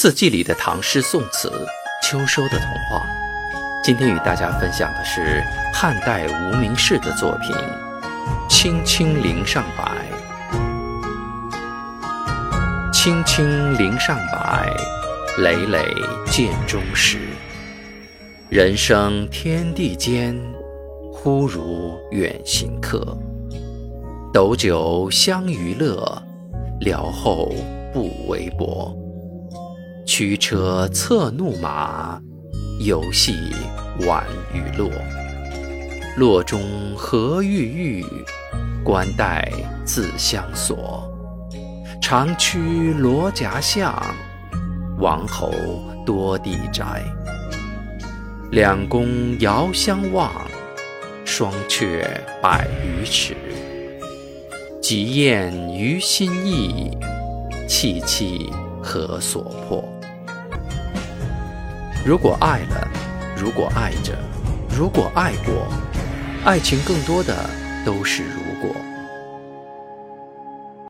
四季里的唐诗宋词，秋收的童话。今天与大家分享的是汉代无名氏的作品《青青陵上白》。青青陵上白，累累涧中石。人生天地间，忽如远行客。斗酒相娱乐，聊后不为薄。驱车策怒马，游戏玩娱落。洛中何郁郁，关带自相锁。长驱罗夹巷，王侯多地宅。两宫遥相望，双阙百余尺。极宴于心意，戚戚何所迫？如果爱了，如果爱着，如果爱过，爱情更多的都是如果。